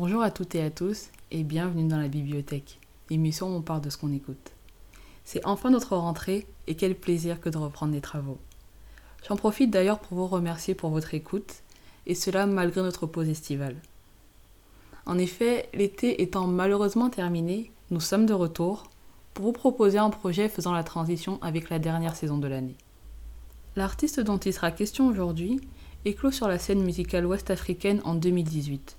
Bonjour à toutes et à tous et bienvenue dans la bibliothèque, émission où on parle de ce qu'on écoute. C'est enfin notre rentrée et quel plaisir que de reprendre les travaux. J'en profite d'ailleurs pour vous remercier pour votre écoute et cela malgré notre pause estivale. En effet, l'été étant malheureusement terminé, nous sommes de retour pour vous proposer un projet faisant la transition avec la dernière saison de l'année. L'artiste dont il sera question aujourd'hui éclot sur la scène musicale ouest-africaine en 2018.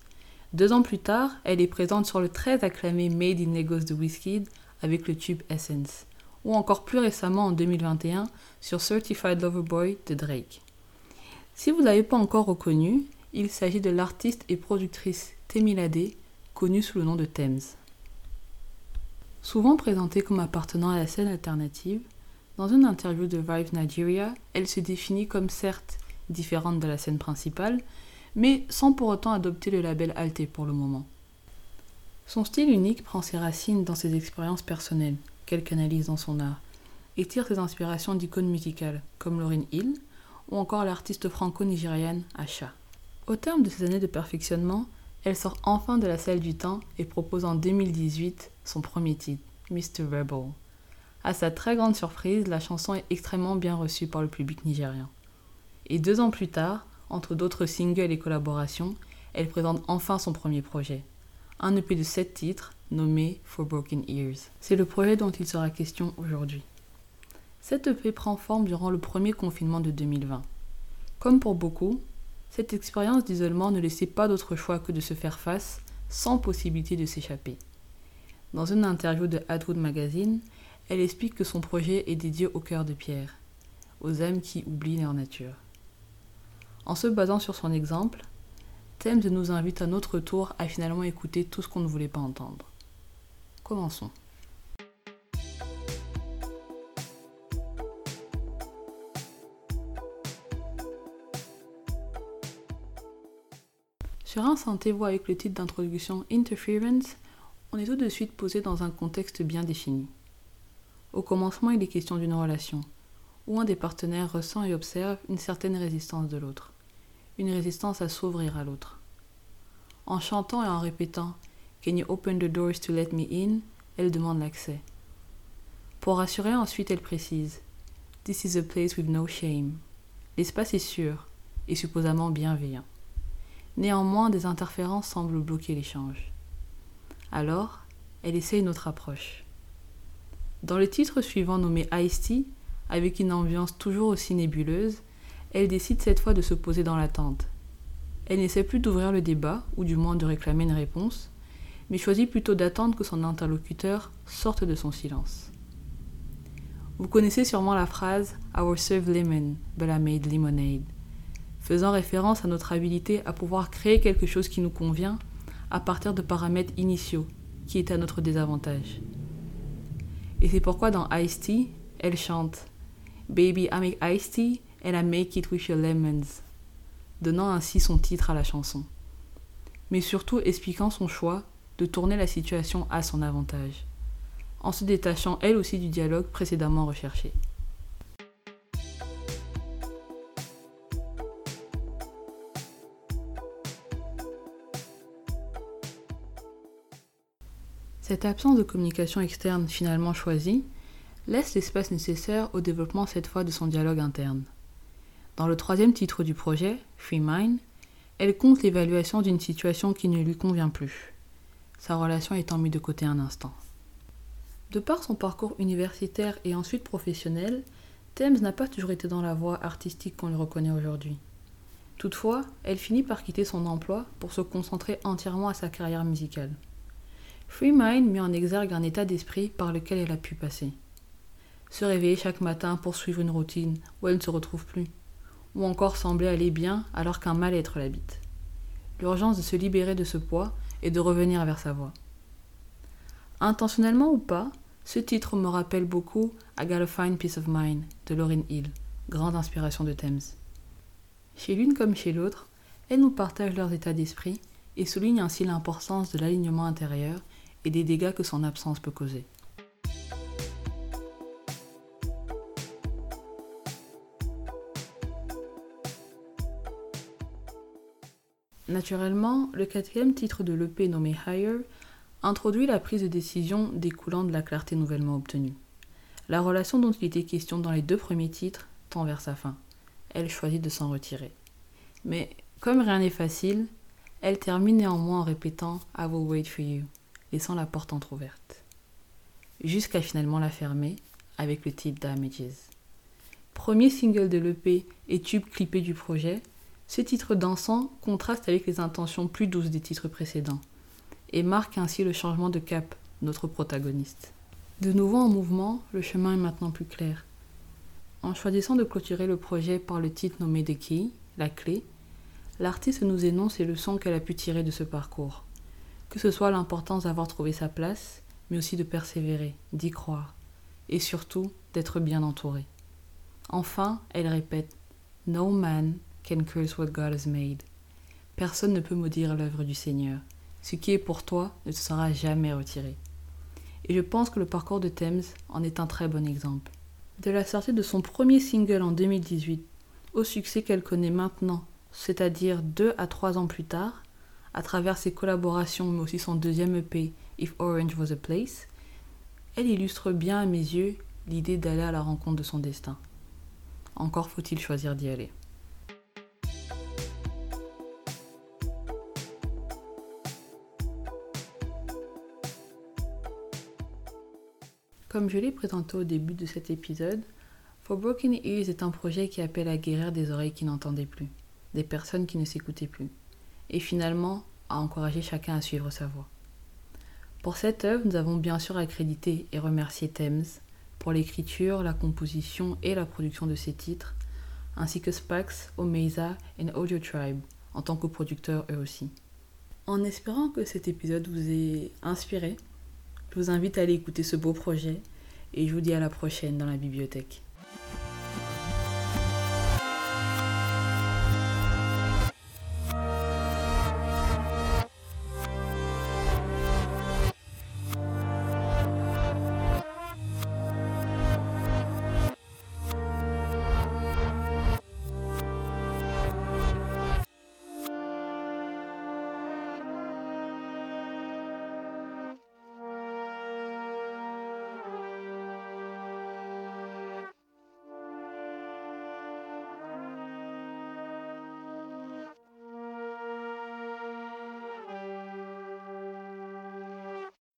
Deux ans plus tard, elle est présente sur le très acclamé Made in Lagos de Wizkid avec le tube Essence, ou encore plus récemment en 2021 sur Certified Lover Boy de Drake. Si vous ne l'avez pas encore reconnu, il s'agit de l'artiste et productrice Temilade, connue sous le nom de Thames. Souvent présentée comme appartenant à la scène alternative, dans une interview de Vive Nigeria, elle se définit comme certes différente de la scène principale, mais sans pour autant adopter le label Alté pour le moment. Son style unique prend ses racines dans ses expériences personnelles, qu'elle canalise dans son art, et tire ses inspirations d'icônes musicales, comme Lauryn Hill, ou encore l'artiste franco-nigériane Asha. Au terme de ces années de perfectionnement, elle sort enfin de la salle du temps et propose en 2018 son premier titre, Mr. Rebel. À sa très grande surprise, la chanson est extrêmement bien reçue par le public nigérien. Et deux ans plus tard, entre d'autres singles et collaborations, elle présente enfin son premier projet, un EP de sept titres nommé For Broken Ears. C'est le projet dont il sera question aujourd'hui. Cet EP prend forme durant le premier confinement de 2020. Comme pour beaucoup, cette expérience d'isolement ne laissait pas d'autre choix que de se faire face sans possibilité de s'échapper. Dans une interview de Atwood Magazine, elle explique que son projet est dédié au cœur de pierre, aux âmes qui oublient leur nature. En se basant sur son exemple, Thames nous invite à notre tour à finalement écouter tout ce qu'on ne voulait pas entendre. Commençons. Sur un synthé-voix avec le titre d'introduction Interference, on est tout de suite posé dans un contexte bien défini. Au commencement, il est question d'une relation, où un des partenaires ressent et observe une certaine résistance de l'autre, une résistance à s'ouvrir à l'autre. En chantant et en répétant Can you open the doors to let me in? Elle demande l'accès. Pour rassurer, ensuite, elle précise This is a place with no shame. L'espace est sûr et supposément bienveillant. Néanmoins, des interférences semblent bloquer l'échange. Alors, elle essaie une autre approche. Dans le titre suivant nommé Ice-T, avec une ambiance toujours aussi nébuleuse, elle décide cette fois de se poser dans l'attente. Elle n'essaie plus d'ouvrir le débat, ou du moins de réclamer une réponse, mais choisit plutôt d'attendre que son interlocuteur sorte de son silence. Vous connaissez sûrement la phrase Our serve lemon, but I made lemonade faisant référence à notre habilité à pouvoir créer quelque chose qui nous convient à partir de paramètres initiaux qui étaient à notre désavantage. Et c'est pourquoi dans Ice Tea, elle chante Baby, I make iced tea and I make it with your lemons, donnant ainsi son titre à la chanson, mais surtout expliquant son choix de tourner la situation à son avantage, en se détachant elle aussi du dialogue précédemment recherché. Cette absence de communication externe finalement choisie laisse l'espace nécessaire au développement cette fois de son dialogue interne. Dans le troisième titre du projet, Free Mind, elle compte l'évaluation d'une situation qui ne lui convient plus, sa relation étant mise de côté un instant. De par son parcours universitaire et ensuite professionnel, Thames n'a pas toujours été dans la voie artistique qu'on lui reconnaît aujourd'hui. Toutefois, elle finit par quitter son emploi pour se concentrer entièrement à sa carrière musicale. Free Mind met en exergue un état d'esprit par lequel elle a pu passer. Se réveiller chaque matin pour suivre une routine où elle ne se retrouve plus, ou encore sembler aller bien alors qu'un mal-être l'habite. L'urgence de se libérer de ce poids et de revenir vers sa voix. Intentionnellement ou pas, ce titre me rappelle beaucoup I Got a Fine Peace of Mind de Lauryn Hill, grande inspiration de Thames. Chez l'une comme chez l'autre, elles nous partagent leurs états d'esprit et soulignent ainsi l'importance de l'alignement intérieur et des dégâts que son absence peut causer. Naturellement, le quatrième titre de l'EP nommé Higher introduit la prise de décision découlant de la clarté nouvellement obtenue. La relation dont il était question dans les deux premiers titres tend vers sa fin. Elle choisit de s'en retirer. Mais comme rien n'est facile, elle termine néanmoins en répétant I will wait for you, laissant la porte entr'ouverte. Jusqu'à finalement la fermer avec le titre Damages. Premier single de l'EP et tube clippé du projet, ce titre dansant contraste avec les intentions plus douces des titres précédents et marque ainsi le changement de cap notre protagoniste. De nouveau en mouvement, le chemin est maintenant plus clair. En choisissant de clôturer le projet par le titre nommé The Key, la clé, l'artiste nous énonce les leçons qu'elle a pu tirer de ce parcours. Que ce soit l'importance d'avoir trouvé sa place, mais aussi de persévérer, d'y croire, et surtout d'être bien entouré. Enfin, elle répète No man can curse what God has made. Personne ne peut maudire l'œuvre du Seigneur. Ce qui est pour toi ne te sera jamais retiré. Et je pense que le parcours de Thames en est un très bon exemple. De la sortie de son premier single en 2018 au succès qu'elle connaît maintenant, c'est-à-dire deux à trois ans plus tard, à travers ses collaborations mais aussi son deuxième EP If Orange Was a Place, elle illustre bien à mes yeux l'idée d'aller à la rencontre de son destin. Encore faut-il choisir d'y aller. Comme je l'ai présenté au début de cet épisode, For Broken Ears est un projet qui appelle à guérir des oreilles qui n'entendaient plus, des personnes qui ne s'écoutaient plus, et finalement à encourager chacun à suivre sa voie. Pour cette œuvre, nous avons bien sûr accrédité et remercié Thames pour l'écriture, la composition et la production de ces titres, ainsi que Spax, Omeza et Audio Tribe en tant que producteurs eux aussi. En espérant que cet épisode vous ait inspiré, je vous invite à aller écouter ce beau projet et je vous dis à la prochaine dans la bibliothèque.